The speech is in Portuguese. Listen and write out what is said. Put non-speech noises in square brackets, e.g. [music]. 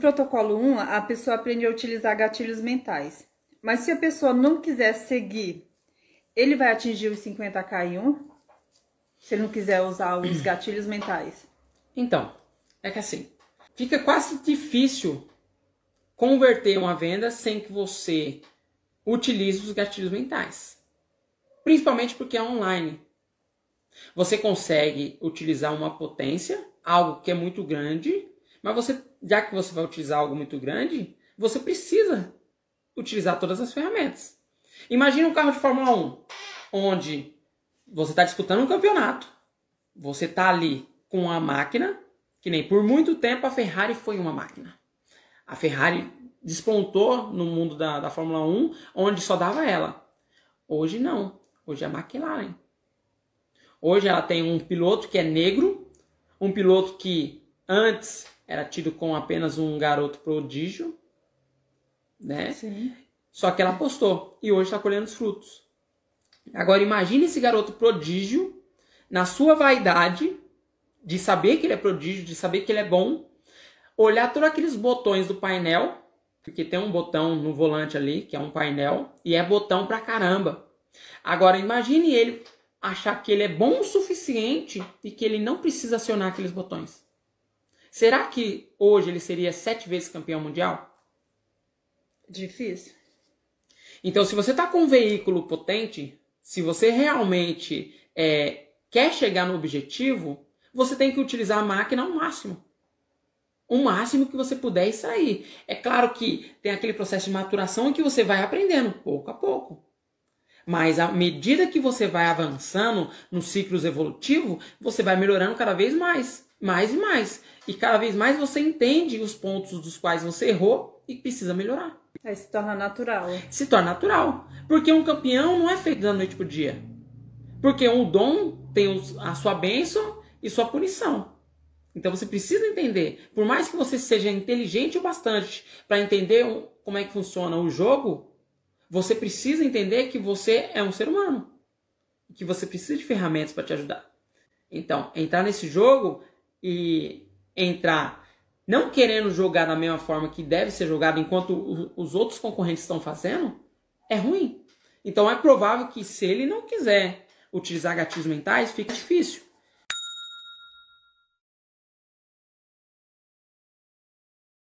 protocolo 1, a pessoa aprende a utilizar gatilhos mentais. Mas se a pessoa não quiser seguir, ele vai atingir os 50k em 1? Se ele não quiser usar os [clears throat] gatilhos mentais. Então, é que assim, fica quase difícil converter uma venda sem que você utilize os gatilhos mentais. Principalmente porque é online. Você consegue utilizar uma potência, algo que é muito grande, mas você, já que você vai utilizar algo muito grande, você precisa utilizar todas as ferramentas. Imagina um carro de Fórmula 1, onde você está disputando um campeonato, você está ali com a máquina, que nem por muito tempo a Ferrari foi uma máquina. A Ferrari despontou no mundo da, da Fórmula 1, onde só dava ela. Hoje não. Hoje é a McLaren. Hoje ela tem um piloto que é negro, um piloto que antes era tido como apenas um garoto prodígio, né? Sim. Só que ela apostou e hoje está colhendo os frutos. Agora imagine esse garoto prodígio na sua vaidade de saber que ele é prodígio, de saber que ele é bom, olhar todos aqueles botões do painel, porque tem um botão no volante ali que é um painel e é botão pra caramba. Agora imagine ele achar que ele é bom o suficiente e que ele não precisa acionar aqueles botões. Será que hoje ele seria sete vezes campeão mundial? Difícil. Então, se você está com um veículo potente, se você realmente é, quer chegar no objetivo, você tem que utilizar a máquina ao máximo. O máximo que você puder extrair. É claro que tem aquele processo de maturação em que você vai aprendendo pouco a pouco. Mas à medida que você vai avançando nos ciclos evolutivos, você vai melhorando cada vez mais, mais e mais. E cada vez mais você entende os pontos dos quais você errou e precisa melhorar. Aí se torna natural. Se torna natural. Porque um campeão não é feito da noite pro dia. Porque um dom tem a sua bênção e sua punição. Então você precisa entender. Por mais que você seja inteligente o bastante para entender como é que funciona o jogo, você precisa entender que você é um ser humano. Que você precisa de ferramentas para te ajudar. Então, entrar nesse jogo e entrar não querendo jogar da mesma forma que deve ser jogado enquanto os outros concorrentes estão fazendo, é ruim. Então é provável que se ele não quiser utilizar gatilhos mentais, fica difícil.